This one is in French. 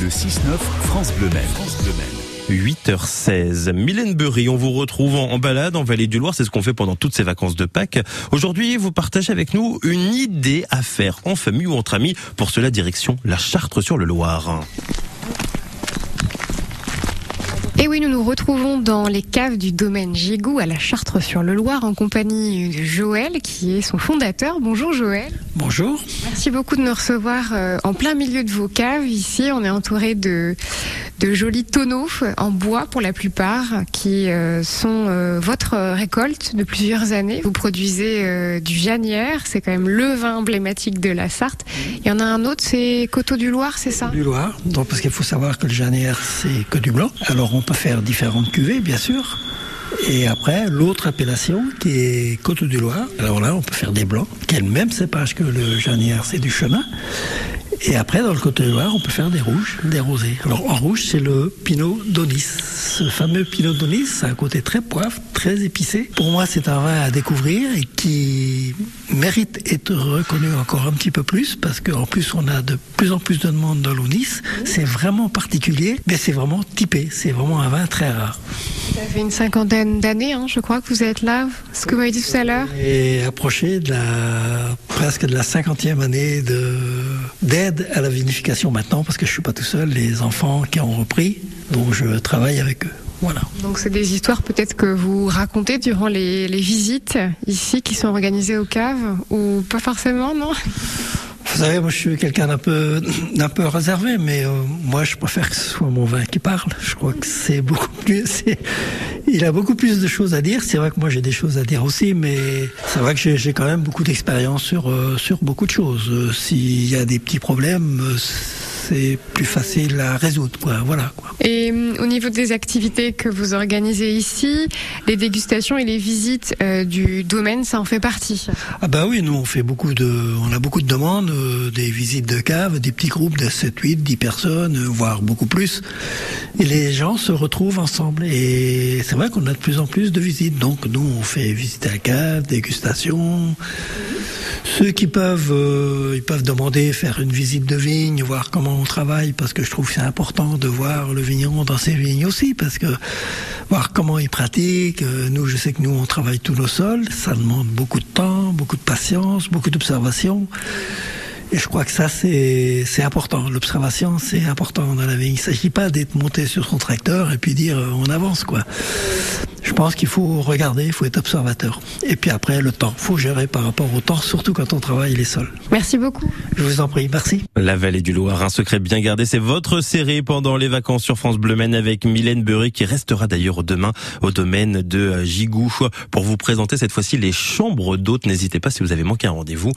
Le 6-9, France Bleu Maine. France Bleu Maine. 8h16. Mylène Burry, on vous retrouve en balade en Vallée du Loir, c'est ce qu'on fait pendant toutes ces vacances de Pâques. Aujourd'hui, vous partagez avec nous une idée à faire en famille ou entre amis. Pour cela, direction la Chartre sur le Loir. Et oui, nous nous retrouvons dans les caves du domaine Gigou à la Chartre-sur-le-Loir en compagnie de Joël qui est son fondateur. Bonjour Joël. Bonjour. Merci beaucoup de nous recevoir euh, en plein milieu de vos caves. Ici, on est entouré de, de jolis tonneaux en bois pour la plupart qui euh, sont euh, votre récolte de plusieurs années. Vous produisez du Janière, c'est quand même le vin emblématique de la Sarthe. Il y en a un autre, c'est Coteau du Loir, c'est ça? Du Loir, donc parce qu'il faut savoir que le Janière c'est que du blanc. Alors on peut faire différentes cuvées bien sûr. Et après, l'autre appellation qui est Coteau du Loir. Alors là, on peut faire des blancs, qui est le même cépage que le Janière, c'est du chemin. Et après, dans le Côte Loire, on peut faire des rouges, des rosés. Alors en rouge, c'est le Pinot d'Onis. Ce fameux Pinot d'Onis, c'est un côté très poivre, très épicé. Pour moi, c'est un vin à découvrir et qui mérite d'être reconnu encore un petit peu plus parce qu'en plus, on a de plus en plus de demandes dans l'Onis. C'est vraiment particulier, mais c'est vraiment typé. C'est vraiment un vin très rare. Ça fait une cinquantaine d'années, hein, je crois que vous êtes là. Ce que vous m'avez dit tout à l'heure. Et approché de la presque de la cinquantième année de d'aide à la vinification maintenant, parce que je suis pas tout seul. Les enfants qui ont repris, donc je travaille avec eux. Voilà. Donc c'est des histoires peut-être que vous racontez durant les, les visites ici qui sont organisées aux caves ou pas forcément, non? Vous savez, moi je suis quelqu'un d'un peu, d'un peu réservé, mais euh, moi je préfère que ce soit mon vin qui parle. Je crois que c'est beaucoup plus, il a beaucoup plus de choses à dire. C'est vrai que moi j'ai des choses à dire aussi, mais c'est vrai que j'ai quand même beaucoup d'expérience sur, euh, sur beaucoup de choses. Euh, s'il y a des petits problèmes, c'est plus facile à résoudre. Quoi. Voilà, quoi. Et hum, au niveau des activités que vous organisez ici, les dégustations et les visites euh, du domaine, ça en fait partie? Ah bah oui, nous on fait beaucoup de, on a beaucoup de demandes, euh, des visites de caves, des petits groupes de 7, 8, 10 personnes, euh, voire beaucoup plus. Et les gens se retrouvent ensemble. Et c'est vrai qu'on a de plus en plus de visites. Donc nous on fait visiter la cave, dégustation. Ceux qui peuvent, euh, ils peuvent demander faire une visite de vigne, voir comment on travaille, parce que je trouve que c'est important de voir le vigneron dans ses vignes aussi, parce que voir comment il pratique. Euh, nous, je sais que nous, on travaille tous nos sols. Ça demande beaucoup de temps, beaucoup de patience, beaucoup d'observation. Et je crois que ça, c'est, c'est important. L'observation, c'est important dans la vie. Il ne s'agit pas d'être monté sur son tracteur et puis dire euh, on avance, quoi. Je pense qu'il faut regarder, il faut être observateur. Et puis après, le temps. Il faut gérer par rapport au temps, surtout quand on travaille les sols. Merci beaucoup. Je vous en prie, merci. La vallée du Loir, un secret bien gardé, c'est votre série pendant les vacances sur France Bleu Maine avec Mylène Burry qui restera d'ailleurs demain au domaine de Gigou pour vous présenter cette fois-ci les chambres d'hôtes. N'hésitez pas si vous avez manqué un rendez-vous.